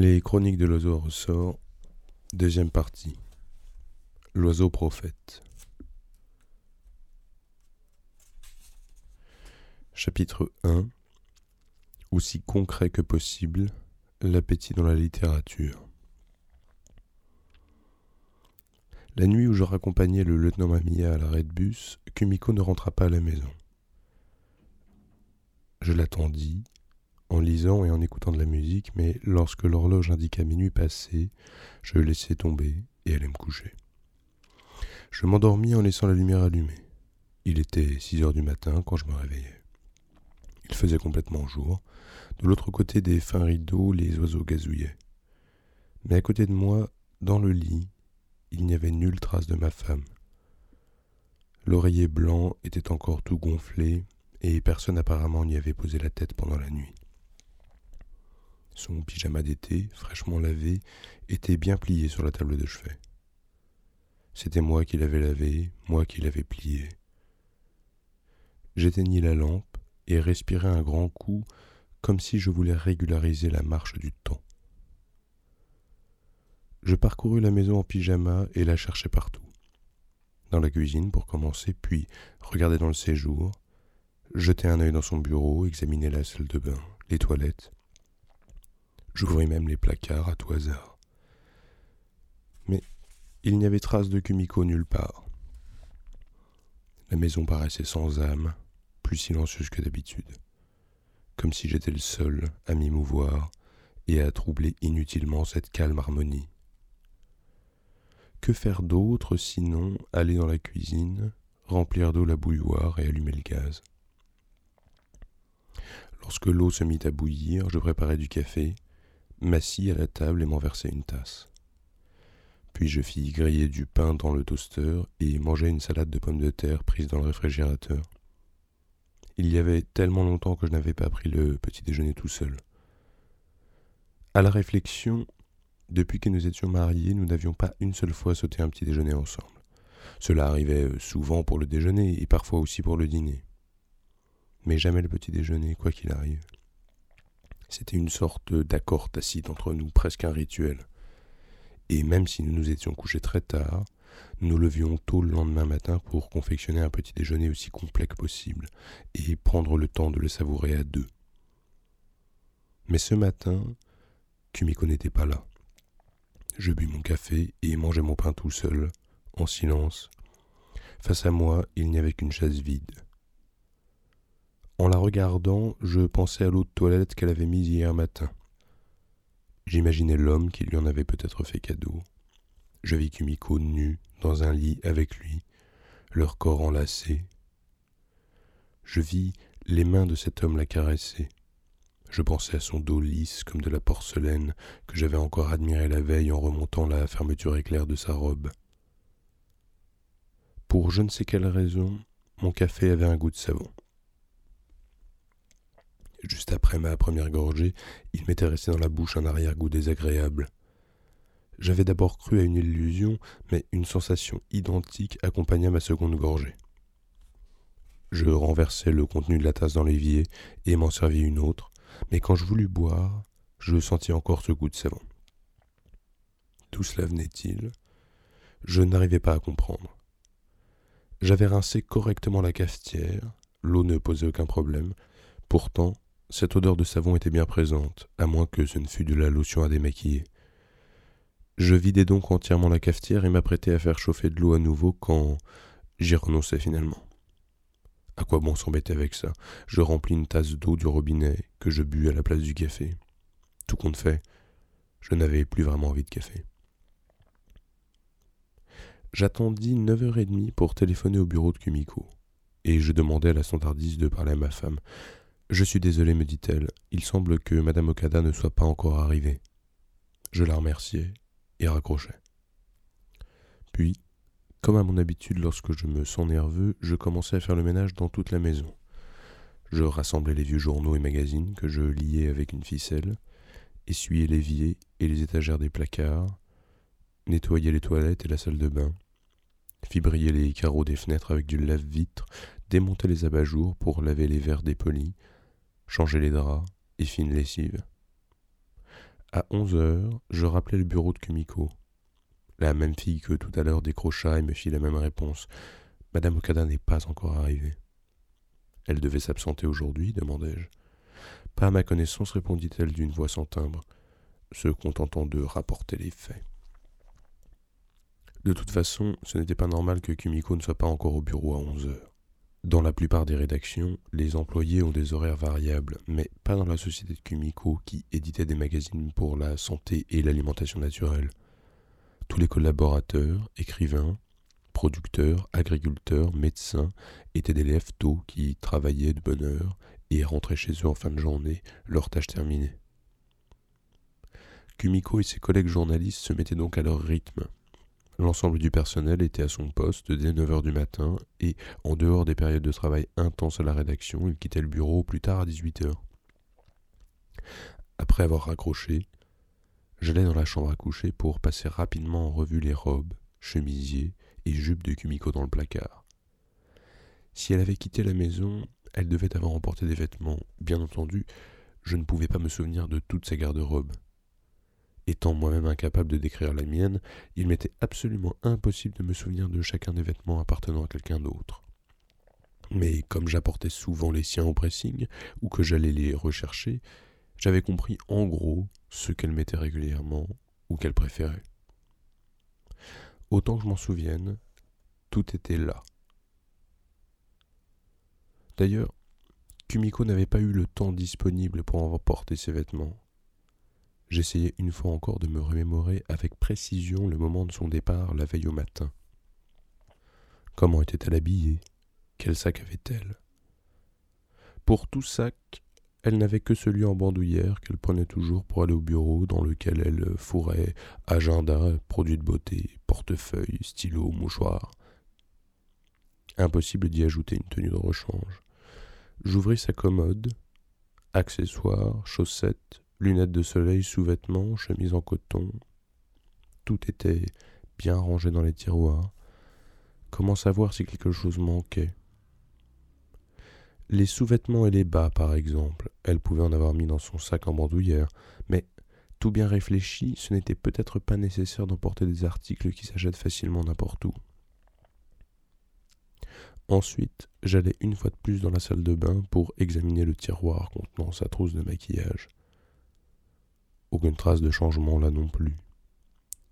Les chroniques de l'oiseau ressort, deuxième partie. L'oiseau prophète. Chapitre 1 Aussi concret que possible, l'appétit dans la littérature. La nuit où je raccompagnais le lieutenant Mamiya à l'arrêt de bus, Kumiko ne rentra pas à la maison. Je l'attendis, en lisant et en écoutant de la musique, mais lorsque l'horloge indiqua minuit passé, je laissai tomber et allai me coucher. Je m'endormis en laissant la lumière allumée. Il était six heures du matin quand je me réveillai. Il faisait complètement jour. De l'autre côté des fins rideaux, les oiseaux gazouillaient. Mais à côté de moi, dans le lit, il n'y avait nulle trace de ma femme. L'oreiller blanc était encore tout gonflé, et personne apparemment n'y avait posé la tête pendant la nuit. Son pyjama d'été, fraîchement lavé, était bien plié sur la table de chevet. C'était moi qui l'avais lavé, moi qui l'avais plié. J'éteignis la lampe et respirai un grand coup, comme si je voulais régulariser la marche du temps. Je parcourus la maison en pyjama et la cherchai partout. Dans la cuisine pour commencer, puis regardai dans le séjour, jetai un œil dans son bureau, examinai la salle de bain, les toilettes, J'ouvris même les placards à tout hasard. Mais il n'y avait trace de Kumiko nulle part. La maison paraissait sans âme, plus silencieuse que d'habitude, comme si j'étais le seul à m'y mouvoir et à troubler inutilement cette calme harmonie. Que faire d'autre sinon aller dans la cuisine, remplir d'eau la bouilloire et allumer le gaz? Lorsque l'eau se mit à bouillir, je préparai du café, m'assis à la table et m'en versai une tasse. Puis je fis griller du pain dans le toaster et mangeai une salade de pommes de terre prise dans le réfrigérateur. Il y avait tellement longtemps que je n'avais pas pris le petit déjeuner tout seul. À la réflexion, depuis que nous étions mariés, nous n'avions pas une seule fois sauté un petit déjeuner ensemble. Cela arrivait souvent pour le déjeuner et parfois aussi pour le dîner. Mais jamais le petit déjeuner, quoi qu'il arrive. C'était une sorte d'accord tacite entre nous, presque un rituel. Et même si nous nous étions couchés très tard, nous levions tôt le lendemain matin pour confectionner un petit déjeuner aussi complet que possible et prendre le temps de le savourer à deux. Mais ce matin, Kumiko n'était pas là. Je bus mon café et mangeai mon pain tout seul, en silence. Face à moi, il n'y avait qu'une chaise vide. En la regardant, je pensais à l'eau de toilette qu'elle avait mise hier matin. J'imaginais l'homme qui lui en avait peut-être fait cadeau. Je vis Kumiko nue dans un lit avec lui, leur corps enlacés. Je vis les mains de cet homme la caresser. Je pensais à son dos lisse comme de la porcelaine que j'avais encore admiré la veille en remontant la fermeture éclair de sa robe. Pour je ne sais quelle raison, mon café avait un goût de savon. Juste après ma première gorgée, il m'était resté dans la bouche un arrière-goût désagréable. J'avais d'abord cru à une illusion, mais une sensation identique accompagna ma seconde gorgée. Je renversai le contenu de la tasse dans l'évier et m'en servis une autre, mais quand je voulus boire, je sentis encore ce goût de savon. Tout cela venait-il? Je n'arrivais pas à comprendre. J'avais rincé correctement la cafetière, l'eau ne posait aucun problème, pourtant cette odeur de savon était bien présente, à moins que ce ne fût de la lotion à démaquiller. Je vidai donc entièrement la cafetière et m'apprêtai à faire chauffer de l'eau à nouveau quand j'y renonçai finalement. À quoi bon s'embêter avec ça? Je remplis une tasse d'eau du robinet que je bus à la place du café. Tout compte fait, je n'avais plus vraiment envie de café. J'attendis neuf heures et demie pour téléphoner au bureau de Kumiko, et je demandai à la standardiste de parler à ma femme. Je suis désolé, me dit-elle. Il semble que Madame Okada ne soit pas encore arrivée. Je la remerciai et raccrochai. Puis, comme à mon habitude lorsque je me sens nerveux, je commençai à faire le ménage dans toute la maison. Je rassemblai les vieux journaux et magazines que je liais avec une ficelle, essuyai l'évier et les étagères des placards, nettoyai les toilettes et la salle de bain, fibriai les carreaux des fenêtres avec du lave-vitre, démontai les abat-jours pour laver les verres dépolis, changer les draps et fine lessive. À onze heures, je rappelai le bureau de Kumiko. La même fille que tout à l'heure décrocha et me fit la même réponse. Madame Okada n'est pas encore arrivée. Elle devait s'absenter aujourd'hui demandai-je. Pas à ma connaissance, répondit-elle d'une voix sans timbre, se contentant de rapporter les faits. De toute façon, ce n'était pas normal que Kumiko ne soit pas encore au bureau à onze heures. Dans la plupart des rédactions, les employés ont des horaires variables, mais pas dans la société de Kumiko qui éditait des magazines pour la santé et l'alimentation naturelle. Tous les collaborateurs, écrivains, producteurs, agriculteurs, médecins étaient des lèvres tôt qui travaillaient de bonne heure et rentraient chez eux en fin de journée, leur tâche terminée. Kumiko et ses collègues journalistes se mettaient donc à leur rythme, L'ensemble du personnel était à son poste dès 9h du matin et, en dehors des périodes de travail intenses à la rédaction, il quittait le bureau plus tard à 18h. Après avoir raccroché, j'allais dans la chambre à coucher pour passer rapidement en revue les robes, chemisiers et jupes de Kumiko dans le placard. Si elle avait quitté la maison, elle devait avoir emporté des vêtements. Bien entendu, je ne pouvais pas me souvenir de toute sa garde-robe. Étant moi-même incapable de décrire la mienne, il m'était absolument impossible de me souvenir de chacun des vêtements appartenant à quelqu'un d'autre. Mais comme j'apportais souvent les siens au pressing, ou que j'allais les rechercher, j'avais compris en gros ce qu'elle mettait régulièrement ou qu'elle préférait. Autant que je m'en souvienne, tout était là. D'ailleurs, Kumiko n'avait pas eu le temps disponible pour emporter ses vêtements. J'essayais une fois encore de me remémorer avec précision le moment de son départ la veille au matin. Comment était-elle habillée? Quel sac avait-elle? Pour tout sac, elle n'avait que celui en bandoulière qu'elle prenait toujours pour aller au bureau dans lequel elle fourrait agenda, produits de beauté, portefeuille, stylo, mouchoir. Impossible d'y ajouter une tenue de rechange. J'ouvris sa commode, accessoires, chaussettes, lunettes de soleil, sous-vêtements, chemise en coton. Tout était bien rangé dans les tiroirs. Comment savoir si quelque chose manquait? Les sous-vêtements et les bas, par exemple, elle pouvait en avoir mis dans son sac en bandoulière, mais tout bien réfléchi, ce n'était peut-être pas nécessaire d'emporter des articles qui s'achètent facilement n'importe où. Ensuite, j'allais une fois de plus dans la salle de bain pour examiner le tiroir contenant sa trousse de maquillage. Aucune trace de changement là non plus.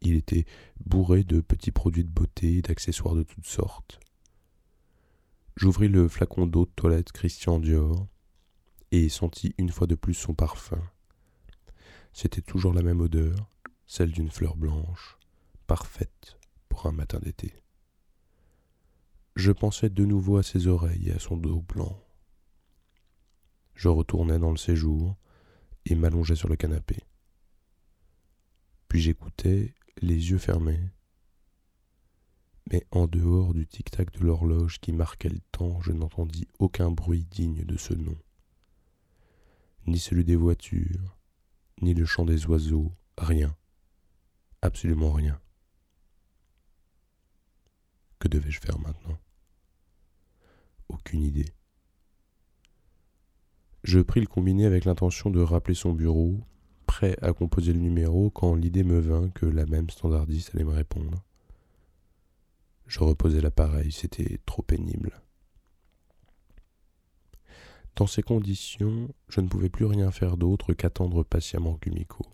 Il était bourré de petits produits de beauté et d'accessoires de toutes sortes. J'ouvris le flacon d'eau de toilette Christian Dior et sentis une fois de plus son parfum. C'était toujours la même odeur, celle d'une fleur blanche, parfaite pour un matin d'été. Je pensais de nouveau à ses oreilles et à son dos blanc. Je retournai dans le séjour et m'allongeai sur le canapé. Puis j'écoutais, les yeux fermés. Mais en dehors du tic-tac de l'horloge qui marquait le temps, je n'entendis aucun bruit digne de ce nom. Ni celui des voitures, ni le chant des oiseaux, rien. Absolument rien. Que devais-je faire maintenant? Aucune idée. Je pris le combiné avec l'intention de rappeler son bureau, prêt à composer le numéro quand l'idée me vint que la même standardiste allait me répondre. Je reposais l'appareil, c'était trop pénible. Dans ces conditions, je ne pouvais plus rien faire d'autre qu'attendre patiemment Kumiko.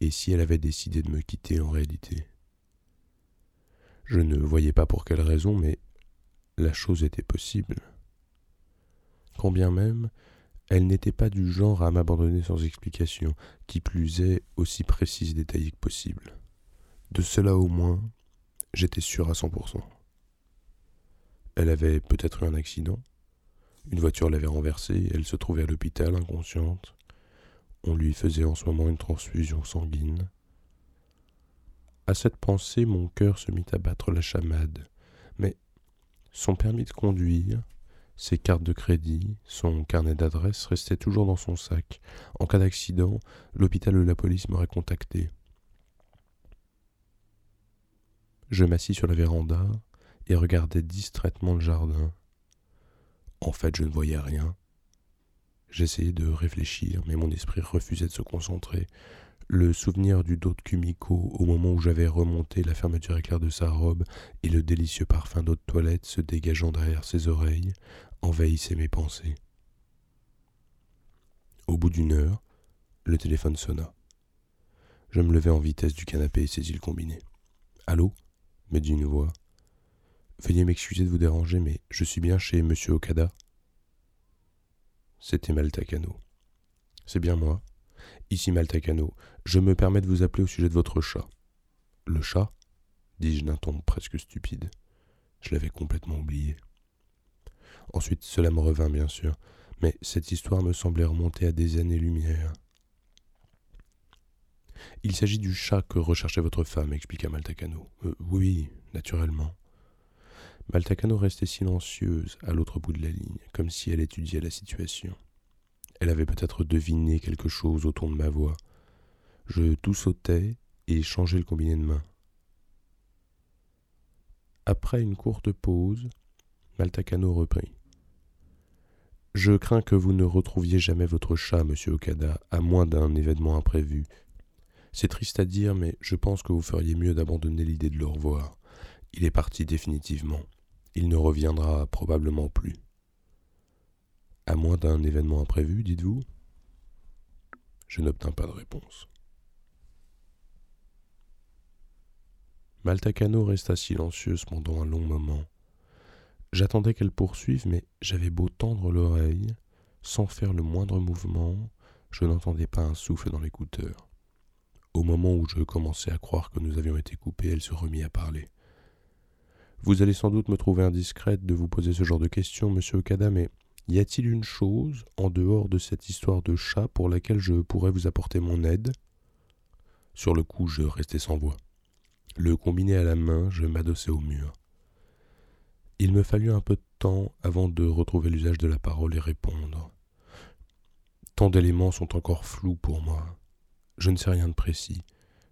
Et si elle avait décidé de me quitter en réalité? Je ne voyais pas pour quelle raison, mais la chose était possible. Quand bien même elle n'était pas du genre à m'abandonner sans explication, qui plus est aussi précise et détaillée que possible. De cela au moins, j'étais sûr à 100%. Elle avait peut-être eu un accident. Une voiture l'avait renversée, elle se trouvait à l'hôpital inconsciente. On lui faisait en ce moment une transfusion sanguine. À cette pensée, mon cœur se mit à battre la chamade. Mais son permis de conduire, ses cartes de crédit, son carnet d'adresse restaient toujours dans son sac. En cas d'accident, l'hôpital ou la police m'auraient contacté. Je m'assis sur la véranda et regardais distraitement le jardin. En fait, je ne voyais rien. J'essayais de réfléchir, mais mon esprit refusait de se concentrer. Le souvenir du dos de Kumiko au moment où j'avais remonté la fermeture éclair de sa robe et le délicieux parfum d'eau de toilette se dégageant derrière ses oreilles envahissaient mes pensées. Au bout d'une heure, le téléphone sonna. Je me levai en vitesse du canapé et saisis le combiné. Allô? me dit une voix. Veuillez m'excuser de vous déranger, mais je suis bien chez Monsieur Okada. C'était Maltakano. C'est bien moi. Ici Maltakano. Je me permets de vous appeler au sujet de votre chat. Le chat dis-je d'un ton presque stupide. Je l'avais complètement oublié. Ensuite, cela me revint, bien sûr, mais cette histoire me semblait remonter à des années-lumière. Il s'agit du chat que recherchait votre femme, expliqua Maltacano. Euh, oui, naturellement. Maltacano restait silencieuse à l'autre bout de la ligne, comme si elle étudiait la situation. Elle avait peut-être deviné quelque chose au ton de ma voix. Je tout sautais et changeai le combiné de main. Après une courte pause, Maltacano reprit. Je crains que vous ne retrouviez jamais votre chat, monsieur Okada, à moins d'un événement imprévu, c'est triste à dire, mais je pense que vous feriez mieux d'abandonner l'idée de le revoir. Il est parti définitivement. Il ne reviendra probablement plus. À moins d'un événement imprévu, dites-vous Je n'obtins pas de réponse. Maltacano resta silencieuse pendant un long moment. J'attendais qu'elle poursuive, mais j'avais beau tendre l'oreille, sans faire le moindre mouvement, je n'entendais pas un souffle dans l'écouteur. Au moment où je commençais à croire que nous avions été coupés, elle se remit à parler. Vous allez sans doute me trouver indiscrète de vous poser ce genre de questions, monsieur Okada, mais y a-t-il une chose, en dehors de cette histoire de chat, pour laquelle je pourrais vous apporter mon aide? Sur le coup, je restais sans voix. Le combiné à la main, je m'adossai au mur. Il me fallut un peu de temps avant de retrouver l'usage de la parole et répondre. Tant d'éléments sont encore flous pour moi. Je ne sais rien de précis.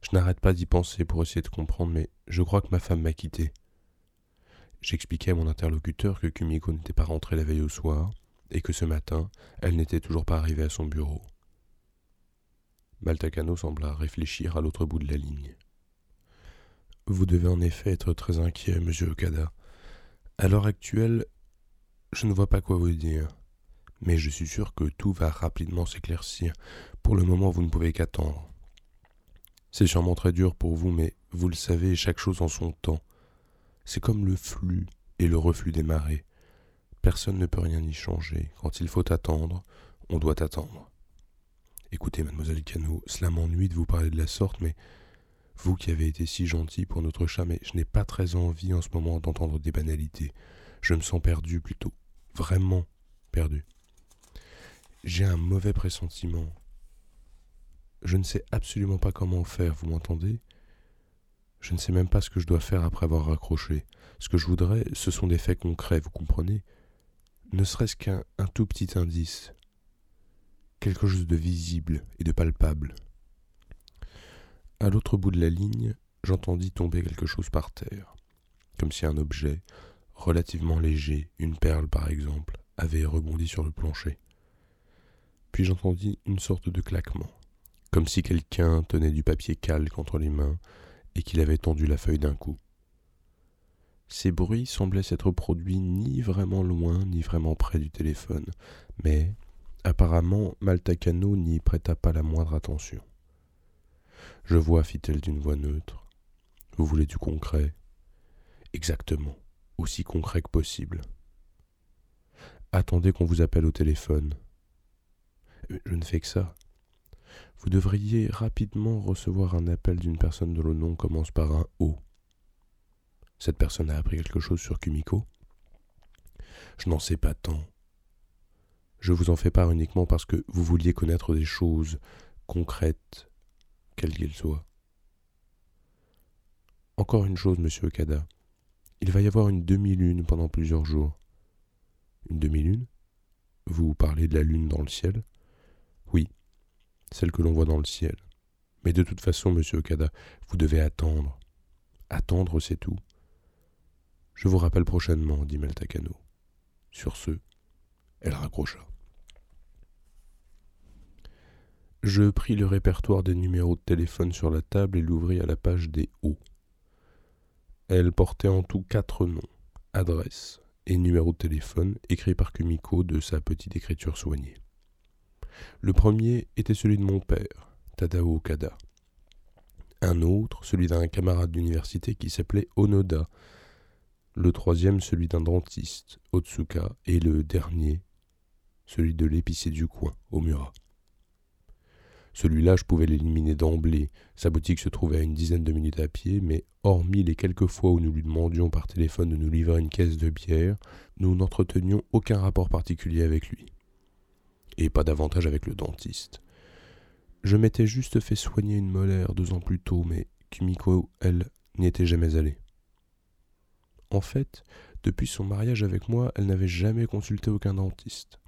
Je n'arrête pas d'y penser pour essayer de comprendre, mais je crois que ma femme m'a quitté. J'expliquai à mon interlocuteur que Kumiko n'était pas rentrée la veille au soir, et que ce matin, elle n'était toujours pas arrivée à son bureau. Maltakano sembla réfléchir à l'autre bout de la ligne. Vous devez en effet être très inquiet, monsieur Okada. À l'heure actuelle, je ne vois pas quoi vous dire mais je suis sûr que tout va rapidement s'éclaircir. Pour le moment, vous ne pouvez qu'attendre. C'est sûrement très dur pour vous, mais vous le savez, chaque chose en son temps. C'est comme le flux et le reflux des marées. Personne ne peut rien y changer. Quand il faut attendre, on doit attendre. Écoutez, mademoiselle Cano, cela m'ennuie de vous parler de la sorte, mais vous qui avez été si gentil pour notre chat, mais je n'ai pas très envie en ce moment d'entendre des banalités. Je me sens perdu plutôt. Vraiment perdu. J'ai un mauvais pressentiment. Je ne sais absolument pas comment faire, vous m'entendez? Je ne sais même pas ce que je dois faire après avoir raccroché. Ce que je voudrais, ce sont des faits concrets, vous comprenez? Ne serait-ce qu'un tout petit indice. Quelque chose de visible et de palpable. À l'autre bout de la ligne, j'entendis tomber quelque chose par terre, comme si un objet, relativement léger, une perle par exemple, avait rebondi sur le plancher puis j'entendis une sorte de claquement, comme si quelqu'un tenait du papier calque entre les mains et qu'il avait tendu la feuille d'un coup. Ces bruits semblaient s'être produits ni vraiment loin ni vraiment près du téléphone, mais apparemment Maltacano n'y prêta pas la moindre attention. Je vois, fit-elle d'une voix neutre. Vous voulez du concret? Exactement, aussi concret que possible. Attendez qu'on vous appelle au téléphone, je ne fais que ça. Vous devriez rapidement recevoir un appel d'une personne dont le nom commence par un O. Cette personne a appris quelque chose sur Kumiko? Je n'en sais pas tant. Je vous en fais part uniquement parce que vous vouliez connaître des choses concrètes, quelles qu'elles soient. Encore une chose, monsieur Okada. Il va y avoir une demi-lune pendant plusieurs jours. Une demi-lune? Vous parlez de la lune dans le ciel? Oui, celle que l'on voit dans le ciel. Mais de toute façon, monsieur Okada, vous devez attendre. Attendre, c'est tout. Je vous rappelle prochainement, dit Meltakano. Sur ce, elle raccrocha. Je pris le répertoire des numéros de téléphone sur la table et l'ouvris à la page des hauts. Elle portait en tout quatre noms, adresse et numéro de téléphone écrits par Kumiko de sa petite écriture soignée. Le premier était celui de mon père, Tadao Okada. Un autre, celui d'un camarade d'université qui s'appelait Onoda. Le troisième, celui d'un dentiste, Otsuka. Et le dernier, celui de l'épicier du coin, Omura. Celui-là, je pouvais l'éliminer d'emblée. Sa boutique se trouvait à une dizaine de minutes à pied, mais hormis les quelques fois où nous lui demandions par téléphone de nous livrer une caisse de bière, nous n'entretenions aucun rapport particulier avec lui. Et pas davantage avec le dentiste. Je m'étais juste fait soigner une molaire deux ans plus tôt, mais Kimiko, elle, n'y était jamais allée. En fait, depuis son mariage avec moi, elle n'avait jamais consulté aucun dentiste.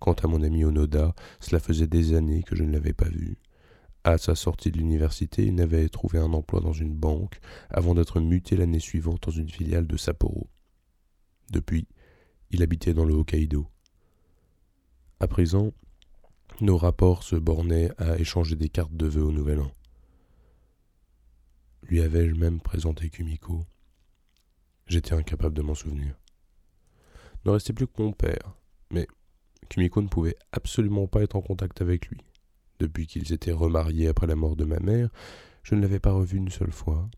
Quant à mon ami Onoda, cela faisait des années que je ne l'avais pas vu. À sa sortie de l'université, il n'avait trouvé un emploi dans une banque avant d'être muté l'année suivante dans une filiale de Sapporo. Depuis, il habitait dans le Hokkaido. À présent, nos rapports se bornaient à échanger des cartes de vœux au Nouvel An. Lui avais-je même présenté Kumiko? J'étais incapable de m'en souvenir. Ne restait plus que mon père, mais Kimiko ne pouvait absolument pas être en contact avec lui. Depuis qu'ils étaient remariés après la mort de ma mère, je ne l'avais pas revu une seule fois.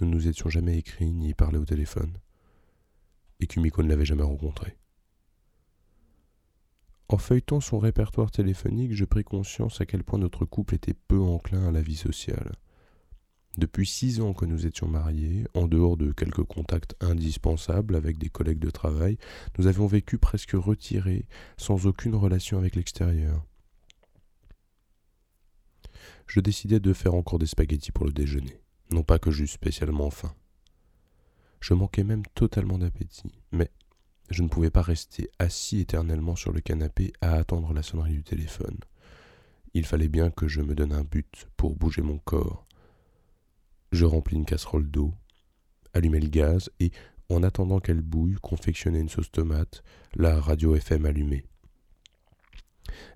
Nous ne nous étions jamais écrits ni parlé au téléphone. Et Kumiko ne l'avait jamais rencontré. En feuilletant son répertoire téléphonique, je pris conscience à quel point notre couple était peu enclin à la vie sociale. Depuis six ans que nous étions mariés, en dehors de quelques contacts indispensables avec des collègues de travail, nous avions vécu presque retirés, sans aucune relation avec l'extérieur. Je décidai de faire encore des spaghettis pour le déjeuner, non pas que j'eusse spécialement faim. Je manquais même totalement d'appétit, mais je ne pouvais pas rester assis éternellement sur le canapé à attendre la sonnerie du téléphone. Il fallait bien que je me donne un but pour bouger mon corps, je remplis une casserole d'eau, allumai le gaz et, en attendant qu'elle bouille, confectionnai une sauce tomate, la radio FM allumée.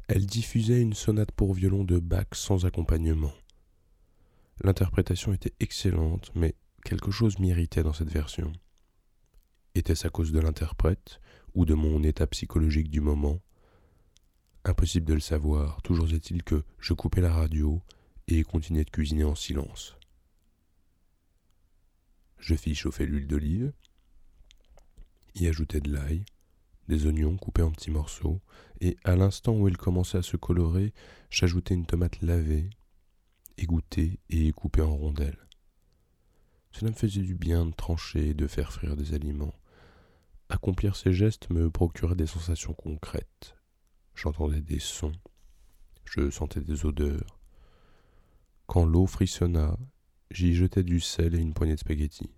Elle diffusait une sonate pour violon de Bach sans accompagnement. L'interprétation était excellente, mais quelque chose m'irritait dans cette version. Était-ce à cause de l'interprète ou de mon état psychologique du moment? Impossible de le savoir, toujours est-il que je coupais la radio et continuais de cuisiner en silence. Je fis chauffer l'huile d'olive, y ajoutai de l'ail, des oignons coupés en petits morceaux, et à l'instant où elle commençait à se colorer, j'ajoutai une tomate lavée, égouttée et coupée en rondelles. Cela me faisait du bien de trancher et de faire frire des aliments. Accomplir ces gestes me procurait des sensations concrètes. J'entendais des sons, je sentais des odeurs. Quand l'eau frissonna J'y jetai du sel et une poignée de spaghettis.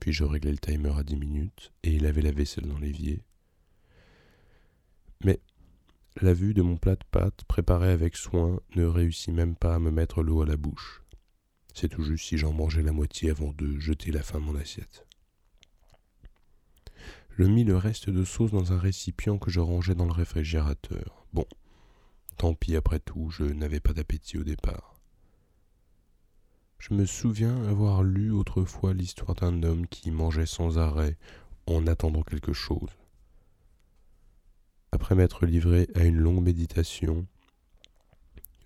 Puis je réglai le timer à dix minutes et lavai la vaisselle dans l'évier. Mais la vue de mon plat de pâtes préparé avec soin ne réussit même pas à me mettre l'eau à la bouche. C'est tout juste si j'en mangeais la moitié avant de jeter la fin de mon assiette. Je mis le reste de sauce dans un récipient que je rangeais dans le réfrigérateur. Bon, tant pis après tout, je n'avais pas d'appétit au départ. Je me souviens avoir lu autrefois l'histoire d'un homme qui mangeait sans arrêt en attendant quelque chose. Après m'être livré à une longue méditation,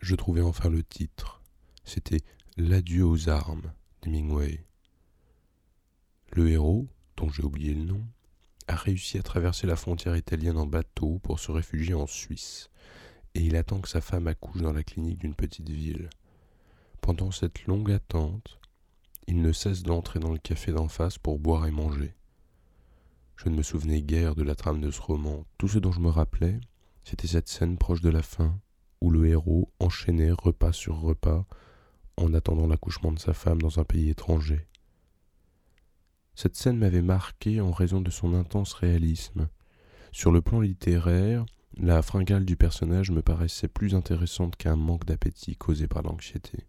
je trouvai enfin le titre. C'était L'adieu aux armes d'Hemingway. Le héros, dont j'ai oublié le nom, a réussi à traverser la frontière italienne en bateau pour se réfugier en Suisse, et il attend que sa femme accouche dans la clinique d'une petite ville. Pendant cette longue attente, il ne cesse d'entrer dans le café d'en face pour boire et manger. Je ne me souvenais guère de la trame de ce roman. Tout ce dont je me rappelais, c'était cette scène proche de la fin, où le héros enchaînait repas sur repas en attendant l'accouchement de sa femme dans un pays étranger. Cette scène m'avait marqué en raison de son intense réalisme. Sur le plan littéraire, la fringale du personnage me paraissait plus intéressante qu'un manque d'appétit causé par l'anxiété.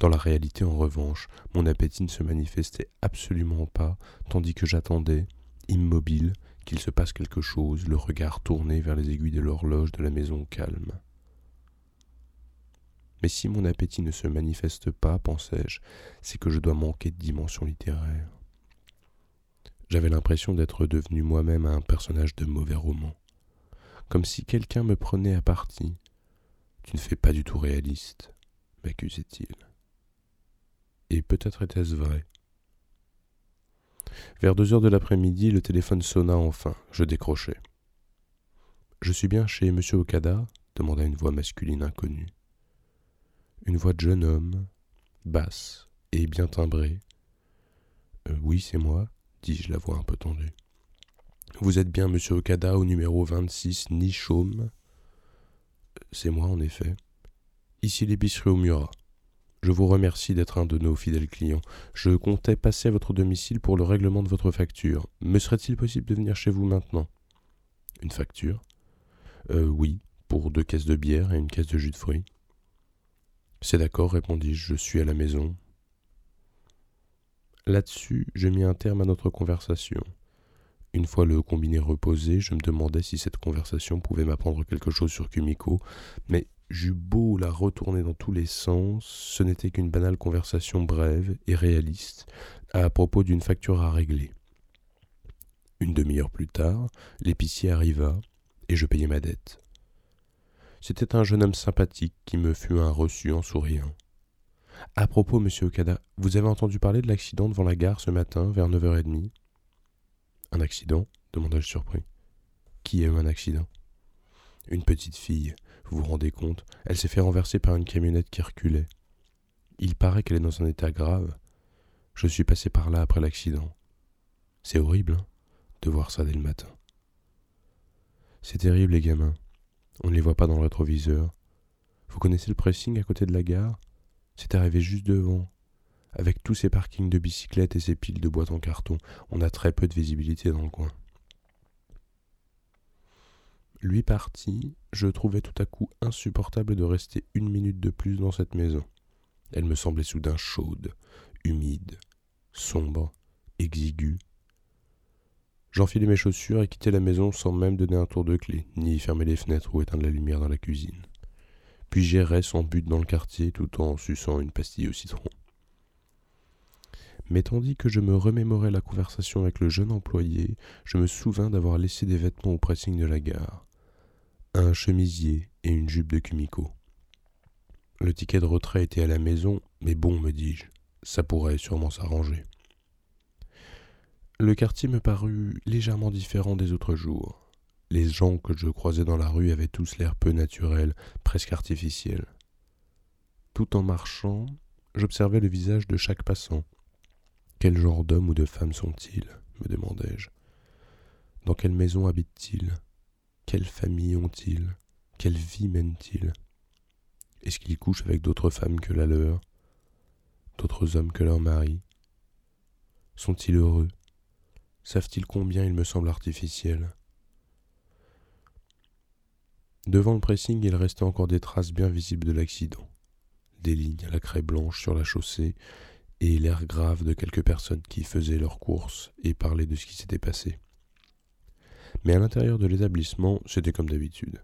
Dans la réalité, en revanche, mon appétit ne se manifestait absolument pas, tandis que j'attendais, immobile, qu'il se passe quelque chose, le regard tourné vers les aiguilles de l'horloge de la maison calme. Mais si mon appétit ne se manifeste pas, pensais-je, c'est que je dois manquer de dimension littéraire. J'avais l'impression d'être devenu moi-même un personnage de mauvais roman, comme si quelqu'un me prenait à partie. Tu ne fais pas du tout réaliste, m'accusait-il. Et peut-être était-ce vrai. Vers deux heures de l'après-midi, le téléphone sonna enfin. Je décrochai. Je suis bien chez Monsieur Okada? demanda une voix masculine inconnue. Une voix de jeune homme, basse et bien timbrée. Euh, oui, c'est moi, dis-je la voix un peu tendue. Vous êtes bien Monsieur Okada au numéro 26 Nichaume C'est moi, en effet. Ici l'épicerie au Murat. Je vous remercie d'être un de nos fidèles clients. Je comptais passer à votre domicile pour le règlement de votre facture. Me serait-il possible de venir chez vous maintenant? Une facture? Euh, oui, pour deux caisses de bière et une caisse de jus de fruits. C'est d'accord, répondis-je, je suis à la maison. Là-dessus, je mis un terme à notre conversation. Une fois le combiné reposé, je me demandais si cette conversation pouvait m'apprendre quelque chose sur Kumiko, mais J'eus beau la retourner dans tous les sens, ce n'était qu'une banale conversation brève et réaliste à propos d'une facture à régler. Une demi-heure plus tard, l'épicier arriva et je payai ma dette. C'était un jeune homme sympathique qui me fut un reçu en souriant. À propos, monsieur Okada, vous avez entendu parler de l'accident devant la gare ce matin vers neuf heures et demie Un accident? demanda-je surpris. Qui a eu un accident? Une petite fille, vous vous rendez compte? Elle s'est fait renverser par une camionnette qui reculait. Il paraît qu'elle est dans un état grave. Je suis passé par là après l'accident. C'est horrible, hein, de voir ça dès le matin. C'est terrible, les gamins. On ne les voit pas dans le rétroviseur. Vous connaissez le pressing à côté de la gare? C'est arrivé juste devant. Avec tous ces parkings de bicyclettes et ces piles de boîtes en carton, on a très peu de visibilité dans le coin. Lui parti, je trouvais tout à coup insupportable de rester une minute de plus dans cette maison. Elle me semblait soudain chaude, humide, sombre, exiguë. J'enfilai mes chaussures et quittai la maison sans même donner un tour de clé, ni fermer les fenêtres ou éteindre la lumière dans la cuisine. Puis j'irai sans but dans le quartier tout en suçant une pastille au citron. Mais tandis que je me remémorais la conversation avec le jeune employé, je me souvins d'avoir laissé des vêtements au pressing de la gare un chemisier et une jupe de Kumiko. Le ticket de retrait était à la maison, mais bon, me dis-je, ça pourrait sûrement s'arranger. Le quartier me parut légèrement différent des autres jours. Les gens que je croisais dans la rue avaient tous l'air peu naturel, presque artificiel. Tout en marchant, j'observais le visage de chaque passant. Quel genre d'hommes ou de femmes sont-ils? me demandai-je. Dans quelle maison habitent-ils quelle famille ont-ils Quelle vie mènent-ils Est-ce qu'ils couchent avec d'autres femmes que la leur D'autres hommes que leur mari Sont-ils heureux? Savent-ils combien il me semble artificiel? Devant le pressing, il restait encore des traces bien visibles de l'accident. Des lignes à la craie blanche sur la chaussée et l'air grave de quelques personnes qui faisaient leurs courses et parlaient de ce qui s'était passé. Mais à l'intérieur de l'établissement, c'était comme d'habitude.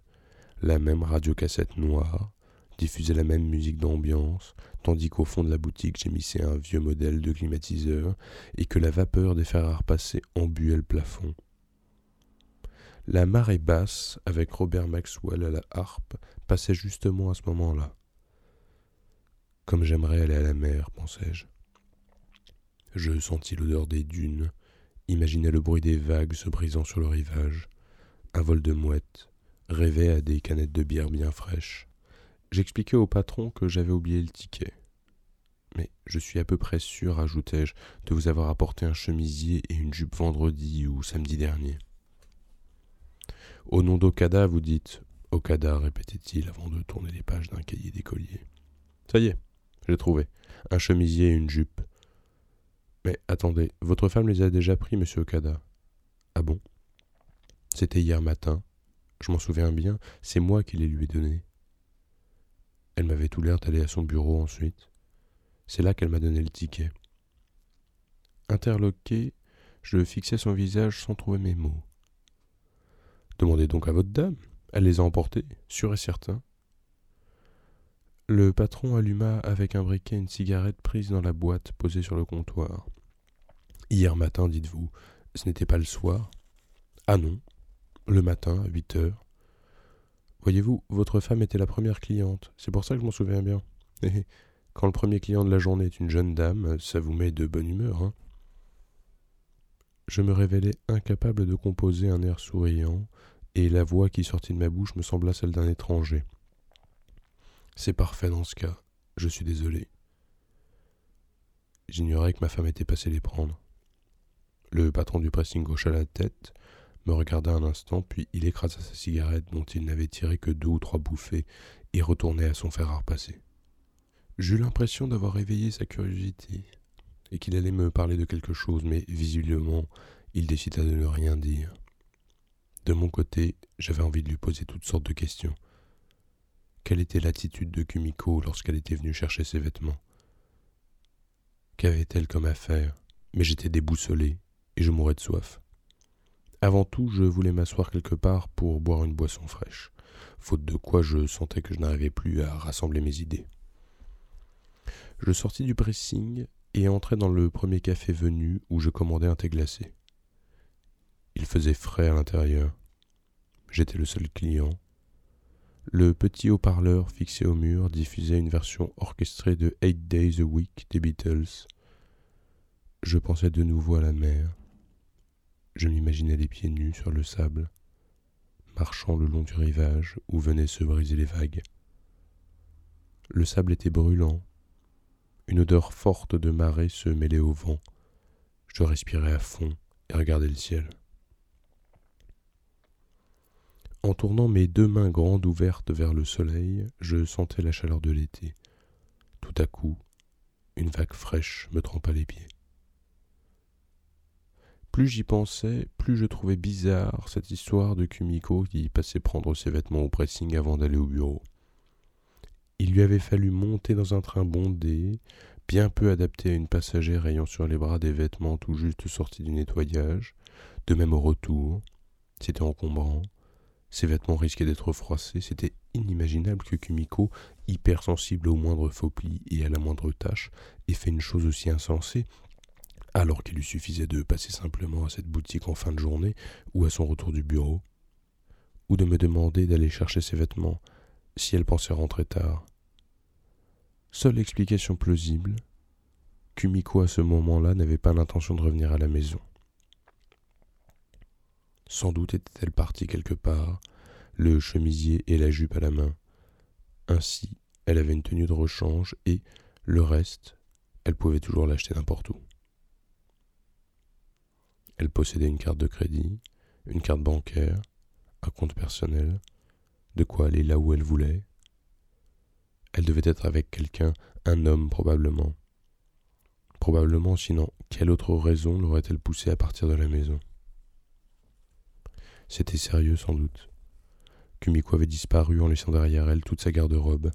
La même radiocassette noire, diffusait la même musique d'ambiance, tandis qu'au fond de la boutique gémissait un vieux modèle de climatiseur et que la vapeur des fer à repasser embuait le plafond. La marée basse, avec Robert Maxwell à la harpe, passait justement à ce moment-là. Comme j'aimerais aller à la mer, pensai-je. Je sentis l'odeur des dunes, imaginait le bruit des vagues se brisant sur le rivage, un vol de mouettes, rêvait à des canettes de bière bien fraîches. J'expliquai au patron que j'avais oublié le ticket. Mais je suis à peu près sûr, ajoutai-je, de vous avoir apporté un chemisier et une jupe vendredi ou samedi dernier. Au nom d'Okada, vous dites Okada, répétait-il avant de tourner les pages d'un cahier d'écolier. Ça y est, j'ai trouvé. Un chemisier et une jupe. Mais attendez, votre femme les a déjà pris, monsieur Okada. Ah bon? C'était hier matin. Je m'en souviens bien, c'est moi qui les lui ai donnés. Elle m'avait tout l'air d'aller à son bureau ensuite. C'est là qu'elle m'a donné le ticket. Interloqué, je fixais son visage sans trouver mes mots. Demandez donc à votre dame. Elle les a emportés, sûr et certain. Le patron alluma avec un briquet une cigarette prise dans la boîte posée sur le comptoir. Hier matin, dites-vous, ce n'était pas le soir? Ah non, le matin, à huit heures. Voyez-vous, votre femme était la première cliente, c'est pour ça que je m'en souviens bien. Quand le premier client de la journée est une jeune dame, ça vous met de bonne humeur, hein Je me révélai incapable de composer un air souriant, et la voix qui sortit de ma bouche me sembla celle d'un étranger. C'est parfait dans ce cas, je suis désolé. J'ignorais que ma femme était passée les prendre. Le patron du pressing hocha la tête, me regarda un instant, puis il écrasa sa cigarette dont il n'avait tiré que deux ou trois bouffées et retournait à son fer à repasser. J'eus l'impression d'avoir éveillé sa curiosité et qu'il allait me parler de quelque chose, mais visiblement il décida de ne rien dire. De mon côté, j'avais envie de lui poser toutes sortes de questions. Quelle était l'attitude de Kumiko lorsqu'elle était venue chercher ses vêtements? Qu'avait-elle comme affaire? Mais j'étais déboussolé et je mourais de soif. Avant tout, je voulais m'asseoir quelque part pour boire une boisson fraîche, faute de quoi je sentais que je n'arrivais plus à rassembler mes idées. Je sortis du pressing et entrai dans le premier café venu où je commandai un thé glacé. Il faisait frais à l'intérieur. J'étais le seul client. Le petit haut-parleur fixé au mur diffusait une version orchestrée de Eight Days a Week des Beatles. Je pensais de nouveau à la mer. Je m'imaginais les pieds nus sur le sable, marchant le long du rivage où venaient se briser les vagues. Le sable était brûlant, une odeur forte de marée se mêlait au vent. Je respirais à fond et regardais le ciel. En tournant mes deux mains grandes ouvertes vers le soleil, je sentais la chaleur de l'été. Tout à coup, une vague fraîche me trempa les pieds. Plus j'y pensais, plus je trouvais bizarre cette histoire de Kumiko qui passait prendre ses vêtements au pressing avant d'aller au bureau. Il lui avait fallu monter dans un train bondé, bien peu adapté à une passagère ayant sur les bras des vêtements tout juste sortis du nettoyage, de même au retour. C'était encombrant. Ses vêtements risquaient d'être froissés. C'était inimaginable que Kumiko, hypersensible au moindre faux pli et à la moindre tâche, ait fait une chose aussi insensée, alors qu'il lui suffisait de passer simplement à cette boutique en fin de journée ou à son retour du bureau, ou de me demander d'aller chercher ses vêtements si elle pensait rentrer tard. Seule explication plausible, Kumiko à ce moment-là n'avait pas l'intention de revenir à la maison. Sans doute était-elle partie quelque part, le chemisier et la jupe à la main. Ainsi, elle avait une tenue de rechange et, le reste, elle pouvait toujours l'acheter n'importe où. Elle possédait une carte de crédit, une carte bancaire, un compte personnel, de quoi aller là où elle voulait, elle devait être avec quelqu'un, un homme probablement. Probablement, sinon, quelle autre raison l'aurait-elle poussée à partir de la maison? C'était sérieux sans doute. Kumiko avait disparu en laissant derrière elle toute sa garde-robe.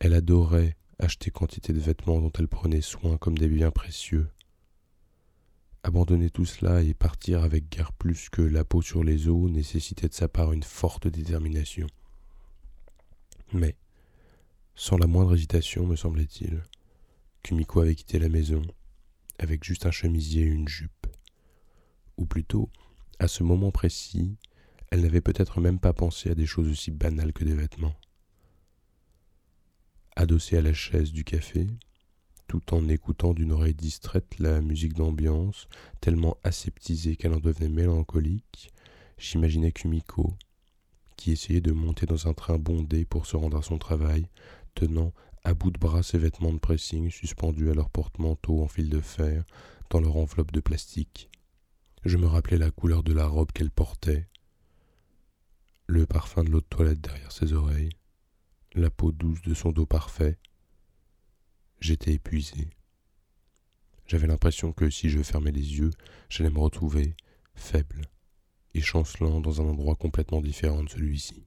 Elle adorait acheter quantité de vêtements dont elle prenait soin comme des biens précieux. Abandonner tout cela et partir avec guère plus que la peau sur les os nécessitait de sa part une forte détermination. Mais sans la moindre hésitation, me semblait-il. Kumiko avait quitté la maison, avec juste un chemisier et une jupe. Ou plutôt, à ce moment précis, elle n'avait peut-être même pas pensé à des choses aussi banales que des vêtements. Adossée à la chaise du café, tout en écoutant d'une oreille distraite la musique d'ambiance, tellement aseptisée qu'elle en devenait mélancolique, j'imaginais Kumiko, qui essayait de monter dans un train bondé pour se rendre à son travail, tenant à bout de bras ses vêtements de pressing suspendus à leur porte-manteau en fil de fer dans leur enveloppe de plastique. Je me rappelais la couleur de la robe qu'elle portait, le parfum de l'eau de toilette derrière ses oreilles, la peau douce de son dos parfait. J'étais épuisé. J'avais l'impression que si je fermais les yeux, j'allais me retrouver faible et chancelant dans un endroit complètement différent de celui-ci.